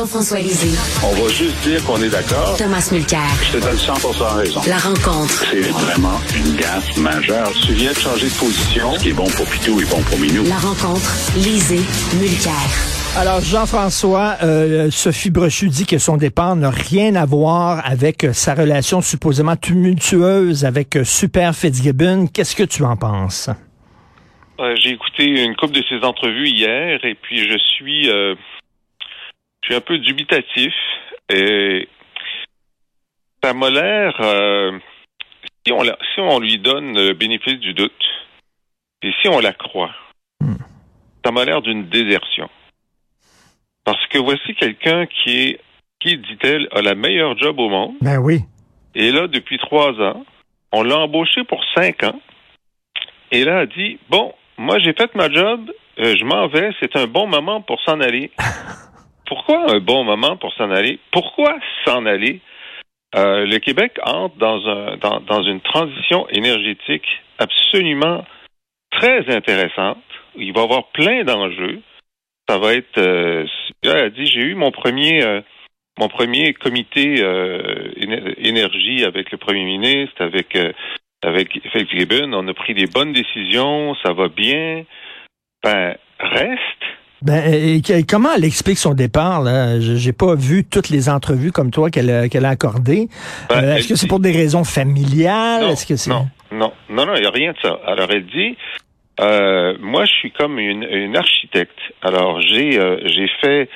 Jean-François Lisée. On va juste dire qu'on est d'accord. Thomas Mulcair. Je te donne 100 raison. La rencontre. C'est vraiment une gaffe majeure. Tu viens de changer de position. Ce qui est bon pour Pitou est bon pour Minou. La rencontre. Lisée. Mulcair. Alors, Jean-François, euh, Sophie Brochu dit que son départ n'a rien à voir avec euh, sa relation supposément tumultueuse avec euh, Super Fitzgibbon. Qu'est-ce que tu en penses? Euh, J'ai écouté une couple de ses entrevues hier et puis je suis, euh, je suis un peu dubitatif. Et ça m'a l'air, euh, si, on la- si on lui donne le bénéfice du doute et si on la croit, ça m'a l'air d'une désertion. Parce que voici quelqu'un qui est, qui, dit-elle, a la meilleure job au monde. Ben oui. Et là, depuis trois ans, on l'a embauché pour cinq ans. Et là, elle a dit, bon, moi, j'ai fait ma job, euh, je m'en vais, c'est un bon moment pour s'en aller. Pourquoi un bon moment pour s'en aller? Pourquoi s'en aller? Euh, le Québec entre dans, un, dans, dans une transition énergétique absolument très intéressante. Il va y avoir plein d'enjeux. Ça va être... Euh, elle a dit, j'ai eu mon premier... euh, mon premier comité euh, éner- énergie avec le premier ministre, avec euh, avec Fitzgibbon, on a pris des bonnes décisions, ça va bien. Ben reste. Ben, et que- comment elle explique son départ? Je- J'ai pas vu toutes les entrevues comme toi qu'elle a, accordées. Ben, Euh, Est-ce que c'est pour des raisons familiales? Non, Est-ce que c'est... non, non, non, non, il n'y a rien de ça. Alors elle dit, euh, moi je suis comme une, une architecte. Alors j'ai euh, j'ai fait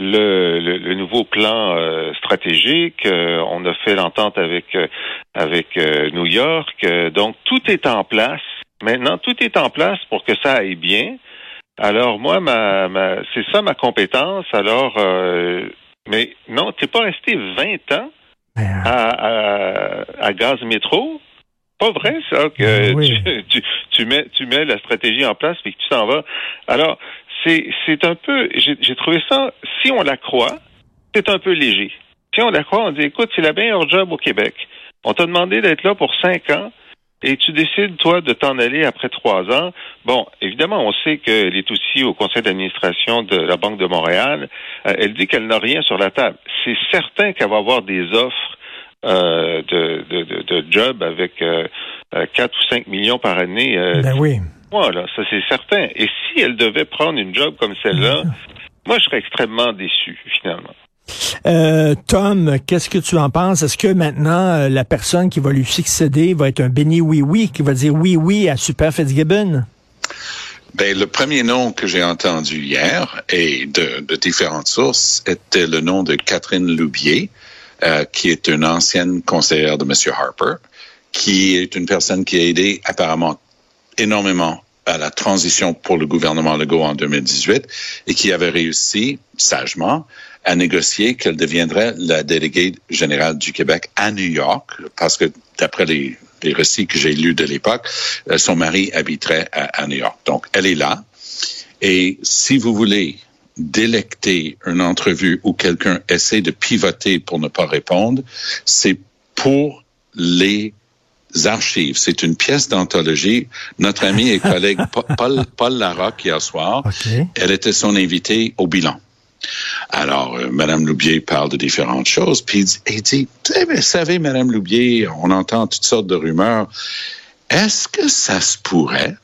le, le, le nouveau plan euh, stratégique. euh, on a fait l'entente avec euh, avec euh, New York. euh, donc tout est en place. Maintenant, tout est en place pour que ça aille bien. Alors moi, ma, ma c'est ça ma compétence. Alors, euh, mais non, t'es pas resté 20 ans Ben, à, à, à Gaz Métro? Pas vrai, ça, que Oui. tu, tu, tu mets, tu mets la stratégie en place et que tu t'en vas. Alors, c'est, c'est un peu, j'ai, j'ai trouvé ça, si on la croit, c'est un peu léger. Si on la croit, on dit, écoute, c'est la meilleure job au Québec. On t'a demandé d'être là pour cinq ans et tu décides, toi, de t'en aller après trois ans. Bon, évidemment, on sait qu'elle est aussi au conseil d'administration de la Banque de Montréal. Euh, elle dit qu'elle n'a rien sur la table. C'est certain qu'elle va avoir des offres euh, de, de, de, de job avec euh, euh, 4 ou 5 millions par année. Euh, ben oui. moi, là, ça c'est certain. Et si elle devait prendre une job comme celle-là, moi je serais extrêmement déçu, finalement. Euh, Tom, qu'est-ce que tu en penses? Est-ce que maintenant, euh, la personne qui va lui succéder va être un béni oui-oui, qui va dire oui-oui à Super Fitzgibbon? Ben, le premier nom que j'ai entendu hier et de, différentes sources était le nom de Catherine Loubier, euh, qui est une ancienne conseillère de M. Harper, qui est une personne qui a aidé apparemment énormément à la transition pour le gouvernement Legault en 2018 et qui avait réussi sagement à négocier qu'elle deviendrait la déléguée générale du Québec à New York, parce que d'après les, les récits que j'ai lus de l'époque, euh, son mari habiterait à, à New York. Donc, elle est là. Et si vous voulez délecter une entrevue où quelqu'un essaie de pivoter pour ne pas répondre, c'est pour les archives. C'est une pièce d'anthologie. Notre ami et collègue Pa- Paul, Paul Larocque, hier soir, OK. elle était son invitée au bilan. Alors, euh, Madame Loubier parle de différentes choses, puis il dit, vous savez, Madame Loubier, on entend toutes sortes de rumeurs. Est-ce que ça se pourrait?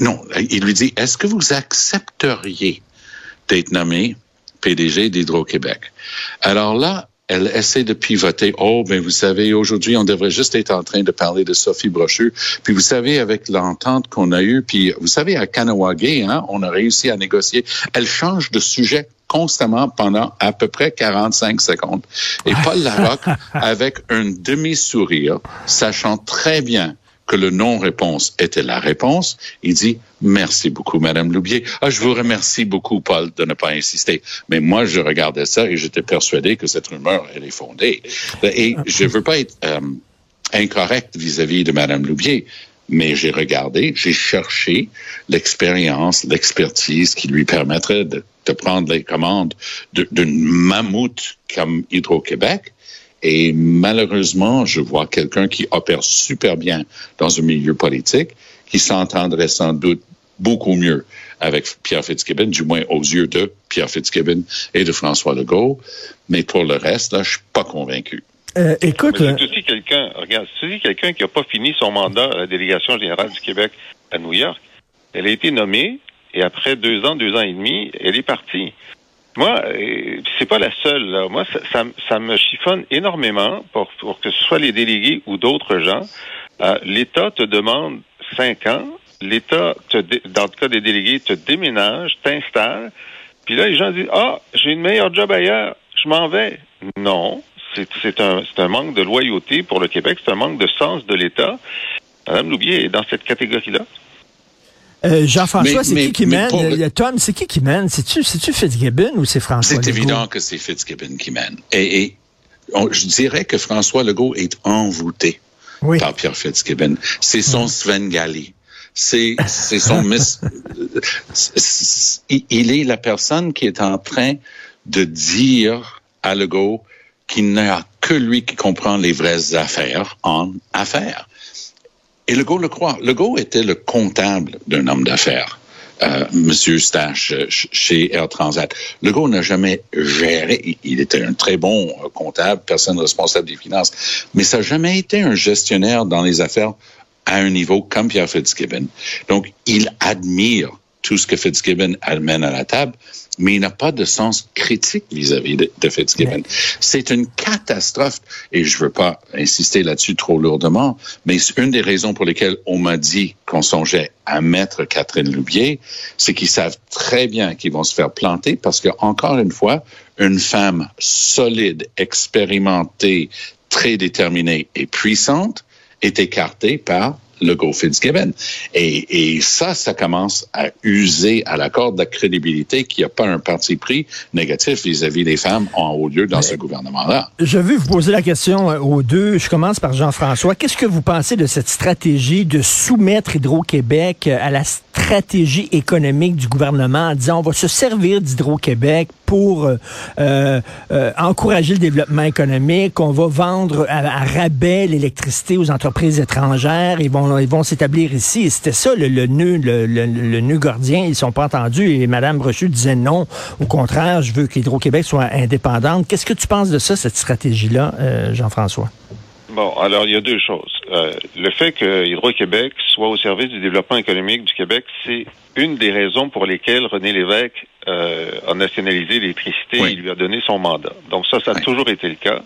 Non, il lui dit, est-ce que vous accepteriez d'être nommé PDG d'Hydro-Québec? Alors là, elle essaie de pivoter. Oh, ben vous savez, aujourd'hui, on devrait juste être en train de parler de Sophie Brochu. Puis vous savez, avec l'entente qu'on a eue, puis vous savez, à Kanawagé, hein, on a réussi à négocier. Elle change de sujet constamment pendant à peu près 45 secondes. Et Paul Larocque, avec un demi-sourire, sachant très bien que le non-réponse était la réponse, il dit merci beaucoup, Madame Loubier. Ah, je vous remercie beaucoup, Paul, de ne pas insister. Mais moi, je regardais ça et j'étais persuadé que cette rumeur, elle est fondée. Et je veux pas être euh, incorrect vis-à-vis de Madame Loubier, mais j'ai regardé, j'ai cherché l'expérience, l'expertise qui lui permettrait de, de prendre les commandes d'une mammouth comme Hydro-Québec et malheureusement, je vois quelqu'un qui opère super bien dans un milieu politique, qui s'entendrait sans doute beaucoup mieux avec Pierre Fitzgibbon, du moins aux yeux de Pierre Fitzgibbon et de François Legault. Mais pour le reste, là, je suis pas convaincu. Euh, écoute, c'est aussi quelqu'un, regarde, c'est aussi quelqu'un qui n'a pas fini son mandat à la délégation générale du Québec à New York. Elle a été nommée et après deux ans, deux ans et demi, elle est partie. Moi, euh, c'est pas la seule. Là. Moi, ça, ça, me chiffonne énormément pour, pour, que ce soit les délégués ou d'autres gens. Euh, L'État te demande cinq ans. L'État, dans le cas des délégués, te déménage, t'installe. Puis là, les gens disent Ah, j'ai une meilleure job ailleurs, je m'en vais. Non, c'est un, un manque de loyauté pour le Québec, c'est un manque de sens de l'État. Madame Loubier est dans cette catégorie-là. Euh, Jean-François, c'est qui qui mène? Tom, c'est qui qui mène? C'est-tu, c'est-tu Fitzgibbon ou c'est François C'est évident que c'est Fitzgibbon qui mène. Et, je dirais que François Legault est envoûté par Pierre Fitzgibbon. C'est son Svengali. C'est, c'est son miss. il est la personne qui est en train de dire à Legault qu'il n'y a que lui qui comprend les vraies affaires en affaires. Et Legault le croit. Legault était le comptable d'un homme d'affaires. Euh, Monsieur Stache euh, chez Air Transat. Legault n'a jamais géré. Il était un très bon euh, comptable, personne responsable des finances, mais ça n'a jamais été un gestionnaire dans les affaires à un niveau comme Pierre Fitzgibbon. Donc, il admire tout ce que Fitzgibbon amène à la table, mais il n'a pas de sens critique vis-à-vis de, Fitzgibbon. C'est une catastrophe, et je ne veux pas insister là-dessus trop lourdement, mais une des raisons pour lesquelles on m'a dit qu'on songeait à mettre Catherine Loubier, c'est qu'ils savent très bien qu'ils vont se faire planter parce que, encore une fois, une femme solide, expérimentée, très déterminée et puissante est écartée par le Go Fitzgibbon. Et, et ça, ça commence à user à la corde de la crédibilité qu'il n'y a pas un parti pris négatif vis-à-vis des femmes en haut lieu dans ce gouvernement-là. Je veux vous poser la question euh, aux deux. Je commence par Jean-François. Qu'est-ce que vous pensez de cette stratégie de soumettre Hydro-Québec euh, à la stratégie économique du gouvernement en disant on va se servir d'Hydro-Québec pour euh, euh, euh, encourager le développement économique, on va vendre à, rabais l'électricité aux entreprises étrangères, ils vont ils vont s'établir ici. C'était ça le, le nœud le, le, nœud gordien. Ils sont pas entendus et Mme Brochu disait non. Au contraire, je veux qu'Hydro-Québec soit indépendante. Qu'est-ce que tu penses de ça, cette stratégie-là, Jean-François? Bon, alors il y a deux choses. Euh, le fait que Hydro-Québec soit au service du développement économique du Québec, c'est une des raisons pour lesquelles René Lévesque euh, a nationalisé l'électricité et lui a donné son mandat. Donc ça, ça a toujours été le cas.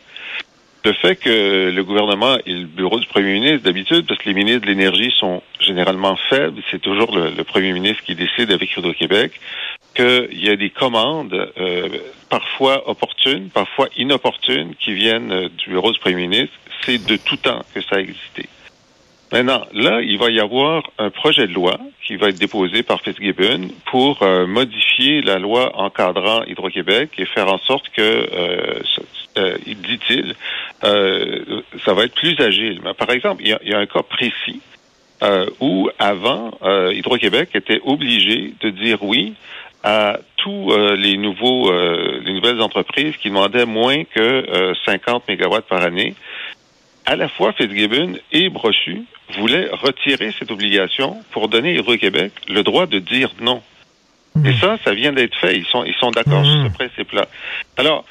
Le fait que le gouvernement et le bureau du premier ministre, d'habitude, parce que les ministres de l'énergie sont généralement faibles, c'est toujours le, premier ministre qui décide avec Hydro-Québec, qu'il y a des commandes euh, parfois opportunes, parfois inopportunes, qui viennent du bureau du premier ministre c'est de tout temps que ça a existé. Maintenant, là, il va y avoir un projet de loi qui va être déposé par Fitzgibbon pour euh, modifier la loi encadrant Hydro-Québec et faire en sorte que, euh, euh dit-il, euh, ça va être plus agile. Par exemple, il y a, un cas précis où avant, Hydro-Québec était obligé de dire oui à tous les nouveaux, les nouvelles entreprises qui demandaient moins que 50 mégawatts par année à la fois Fitzgibbon et Brochu voulaient retirer cette obligation pour donner Hydro-Québec le droit de dire non. Hmm. Et ça, ça vient d'être fait. Ils sont, ils sont d'accord sur ce hmm. principe-là. Alors,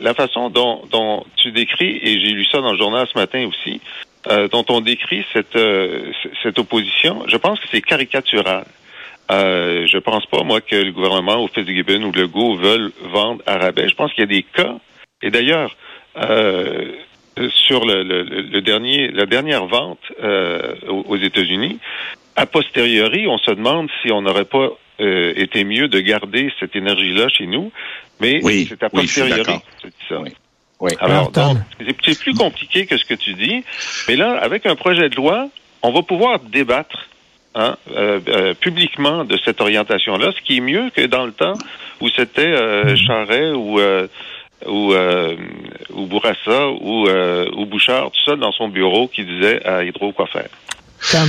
la, façon dont, dont, tu décris, et j'ai lu ça dans le journal ce matin aussi, euh, dont on décrit cette, euh, cette opposition, je pense que c'est caricatural. Euh, je pense pas, moi, que le gouvernement ou Fitzgibbon ou Legault veulent vendre à rabais. Je pense qu'il y a des cas, et d'ailleurs, euh, sur le, le- le dernier, la dernière vente euh, aux États-Unis, a posteriori, on se demande si on n'aurait pas euh, été mieux de garder cette énergie-là chez nous, mais Oui, c'est à oui, je suis posteriori. d'accord. c'est ça. Oui. Oui. Alors, donc, c'est- c'est plus compliqué que ce que tu dis, mais là, avec un projet de loi, on va pouvoir débattre hein, euh, euh, publiquement de cette orientation-là, ce qui est mieux que dans le temps où c'était euh, Charret ou euh, ou, euh, ou Bourassa ou, euh, ou Bouchard tout seul dans son bureau qui disait à Hydro quoi faire. Tom.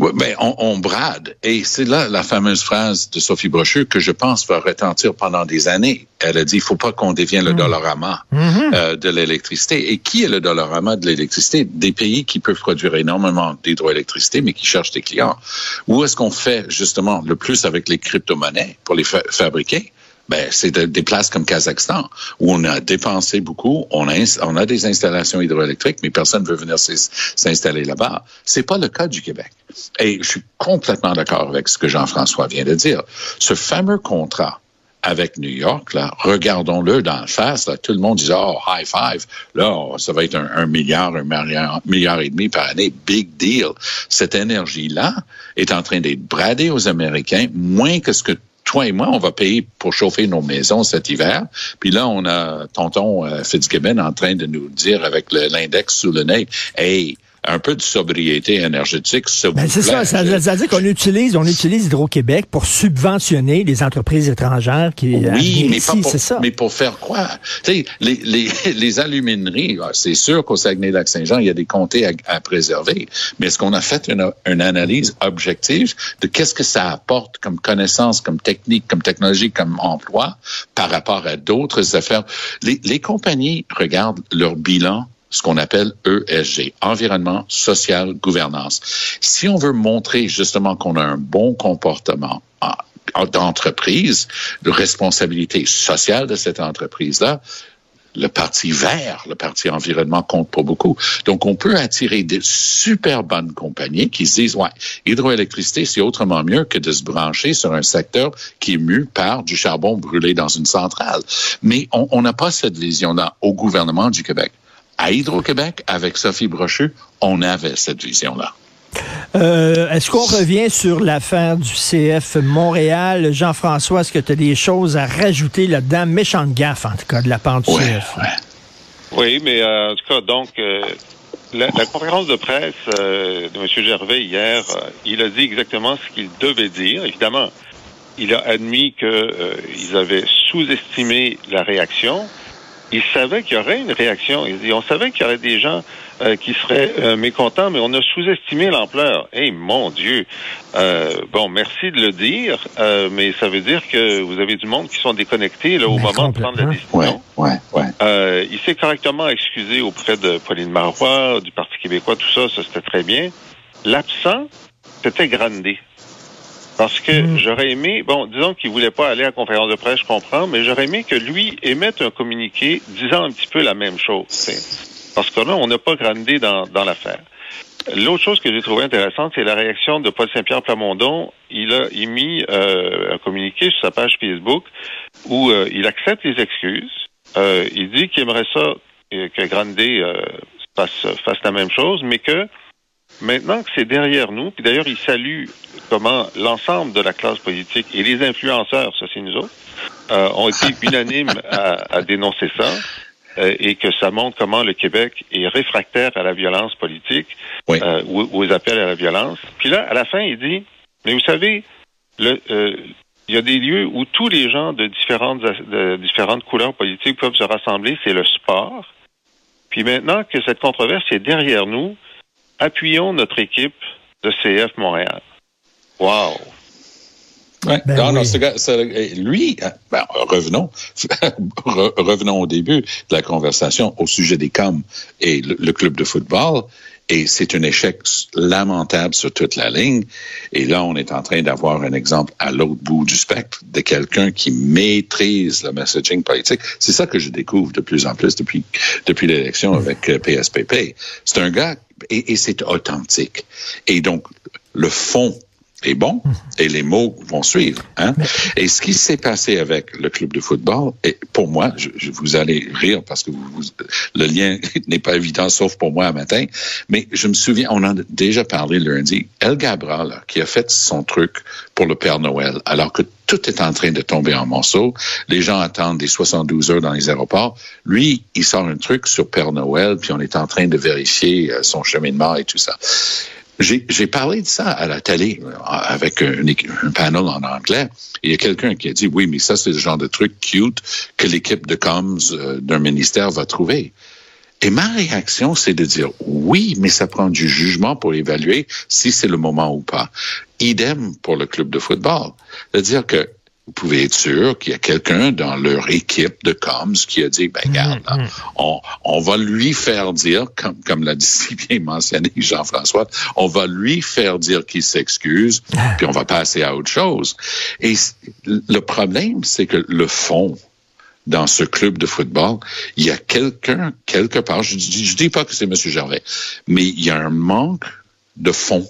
Oui, ben, on, on brade. Et c'est là la fameuse phrase de Sophie Brochu que je pense va retentir pendant des années. Elle a dit, il faut pas qu'on devienne le dollarama Mhm. euh, de l'électricité. Et qui est le dollarama de l'électricité? Des pays qui peuvent produire énormément d'hydroélectricité, mais qui cherchent des clients. Où est-ce qu'on fait justement le plus avec les crypto-monnaies pour les fa- fabriquer? Ben, c'est de- des places comme Kazakhstan, où on a dépensé beaucoup, on a, des installations hydroélectriques, mais personne ne veut venir s'ins- s'installer là-bas. C'est pas le cas du Québec. Et je suis complètement d'accord avec ce que Jean-François vient de dire. Ce fameux contrat avec New York, là, regardons-le dans le face, là, tout le monde dit, oh, high five, là, ça va être un, un milliard, un milliard, milliard et demi par année, big deal. Cette énergie-là est en train d'être bradée aux Américains, moins que ce que toi et moi, on va payer pour chauffer nos maisons cet hiver. Puis là, on a tonton euh, Fitzgibbon en train de nous dire avec l'index sous le nez, hey, un peu de sobriété énergétique, Ben, c'est ça, ça, ça veut dire qu'on utilise, on utilise Hydro-Québec pour subventionner les entreprises étrangères qui Oui, arrivent mais ici, pas pour, ça. mais pour faire quoi? Tu sais, les, les, les alumineries, ah, c'est sûr qu'au Saguenay-Lac-Saint-Jean, il y a des comtés à, à préserver. Mais est-ce qu'on a fait une, une analyse objective de qu'est-ce que ça apporte comme connaissance, comme technique, comme technologie, comme emploi par rapport à d'autres affaires? Les, les compagnies regardent leur bilan ce qu'on appelle ESG, environnement, social, gouvernance. Si on veut montrer justement qu'on a un bon comportement en- en- d'entreprise, de responsabilité sociale de cette entreprise-là, le parti vert, le parti environnement compte pas beaucoup. Donc, on peut attirer des super bonnes compagnies qui se disent, ouais, hydroélectricité, c'est autrement mieux que de se brancher sur un secteur qui est mu par du charbon brûlé dans une centrale. Mais on n'a pas cette vision-là au gouvernement du Québec. À Hydro-Québec, avec Sophie Brochu, on avait cette vision-là. Euh, est-ce qu'on revient sur l'affaire du CF Montréal? Jean-François, est-ce que tu as des choses à rajouter là-dedans? Méchante gaffe, en tout cas, de la part du Ouais, CF. ouais. Oui, mais euh, en tout cas, donc, euh, la, la conférence de presse euh, de M. Gervais hier, euh, il a dit exactement ce qu'il devait dire. Évidemment, il a admis qu'ils avaient sous-estimé la réaction. Il savait qu'il y aurait une réaction. Il dit, on savait qu'il y aurait des gens euh, qui seraient euh, mécontents, mais on a sous-estimé l'ampleur. Eh mon Dieu! Euh, bon, merci de le dire, euh, mais ça veut dire que vous avez du monde qui sont déconnectés là, au Mais moment de prendre la décision. Ouais, ouais, ouais. Euh, il s'est correctement excusé auprès de Pauline Marois, du Parti québécois, tout ça, ça c'était très bien. L'absent, c'était Grandet. Parce que Mm. j'aurais aimé, bon, disons qu'il voulait pas aller à la conférence de presse, je comprends, mais j'aurais aimé que lui émette un communiqué disant un petit peu la même chose. t'sais. Parce que là, on n'a pas Grandet dans, dans l'affaire. L'autre chose que j'ai trouvé intéressante, c'est la réaction de Paul Saint-Pierre Plamondon. Il a émis euh, un communiqué sur sa page Facebook où euh, il accepte les excuses. Euh, il dit qu'il aimerait ça euh, que Grandet euh, fasse, fasse la même chose, mais que maintenant que c'est derrière nous, puis d'ailleurs il salue comment l'ensemble de la classe politique et les influenceurs, ça c'est nous autres, euh, ont été unanimes à, à dénoncer ça euh, et que ça montre comment le Québec est réfractaire à la violence politique Oui. euh, ou aux appels à la violence. Puis là, à la fin, il dit, mais vous savez, le, euh, il y a des lieux où tous les gens de différentes, de différentes couleurs politiques peuvent se rassembler, c'est le sport. Puis maintenant que cette controverse est derrière nous, appuyons notre équipe de CF Montréal. Wow! Ouais. Ben non, non, ce gars- ce- lui, euh, ben, revenons, Re- revenons au début de la conversation au sujet des COM et le, le club de football. Et c'est un échec lamentable sur toute la ligne. Et là, on est en train d'avoir un exemple à l'autre bout du spectre de quelqu'un qui maîtrise le messaging politique. C'est ça que je découvre de plus en plus depuis, depuis l'élection avec PSPP. Euh, c'est un gars, et, et c'est authentique. Et donc, le fond est bon et les mots vont suivre. Hein? Et ce qui s'est passé avec le club de football, et pour moi, je, vous allez rire parce que vous, le lien n'est pas évident, sauf pour moi un matin, mais je me souviens, on en a déjà parlé lundi, El Gabra, là, qui a fait son truc pour le Père Noël, alors que tout est en train de tomber en morceaux. Les gens attendent des 72 heures dans les aéroports. Lui, il sort un truc sur Père Noël, puis on est en train de vérifier euh, son cheminement et tout ça. J'ai parlé de ça à la télé euh, avec un, un panel en anglais. Il y a quelqu'un qui a dit, oui, mais ça, c'est le genre de truc cute que l'équipe de comms euh, d'un ministère va trouver. Et ma réaction, c'est de dire oui, mais ça prend du jugement pour évaluer si c'est le moment ou pas. Idem pour le club de football. C'est-à-dire que vous pouvez être sûr qu'il y a quelqu'un dans leur équipe de comms qui a dit, ben mm, regarde, mm. on, on, va lui faire dire, comme, comme l'a dit si bien mentionné Jean-François, on va lui faire dire qu'il s'excuse, ah. puis on va passer à autre chose. Et le problème, c'est que le fond, dans ce club de football, il y a quelqu'un, quelque part, je dis, je dis pas que c'est M. Gervais, mais il y a un manque de fond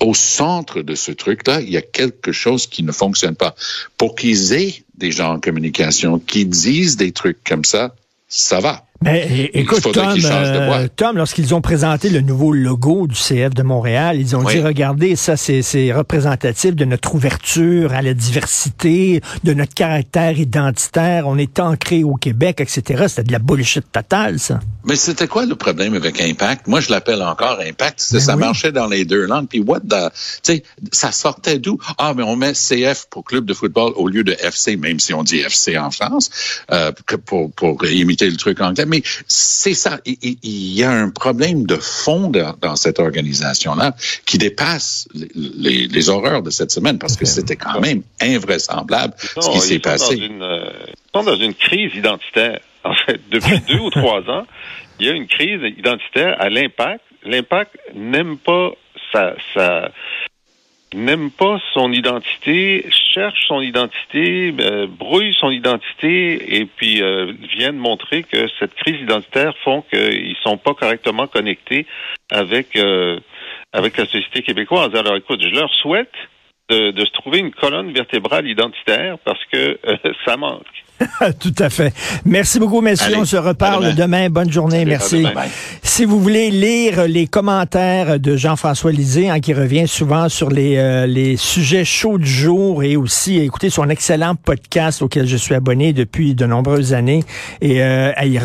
au centre de ce truc-là, il y a quelque chose qui ne fonctionne pas. Pour qu'ils aient des gens en communication qui disent des trucs comme ça, ça va. Mais écoute, Tom, euh, Tom lorsqu'ils ont présenté le nouveau logo du CF de Montréal, ils ont dit, regardez, ça, c'est représentatif de notre ouverture à la diversité, de notre caractère identitaire. On est ancré au Québec, etc. C'était de la bullshit totale, ça. Mais c'était quoi le problème avec Impact? Moi, je l'appelle encore Impact. Ben ça marchait dans les deux langues. Puis what the... Tu sais, ça sortait d'où? Ah, mais on met CF pour club de football au lieu de FC, même si on dit FC en France, euh, pour, pour imiter le truc anglais. Mais c'est ça. Il, y a un problème de fond dans, cette organisation-là qui dépasse les, horreurs de cette semaine parce que c'était quand même invraisemblable ce qui s'est passé. Dans une, euh, ils sont dans une crise identitaire. En fait, depuis deux ou trois ans, il y a une crise identitaire à l'impact. L'impact n'aime pas sa, sa, n'aime pas son identité, cherche son identité, euh, brouille son identité et puis euh, viennent montrer que cette crise identitaire font qu'ils sont pas correctement connectés avec euh, avec la société québécoise. Alors écoute, je leur souhaite de, de se trouver une colonne vertébrale identitaire parce que euh, ça manque. Tout à fait. Merci beaucoup, messieurs. On se reparle demain. Bonne journée. Merci. Si vous voulez lire les commentaires de Jean-François Lisée, hein, qui revient souvent sur les, euh, les sujets chauds du jour et aussi écouter son excellent podcast auquel je suis abonné depuis de nombreuses années, et euh, il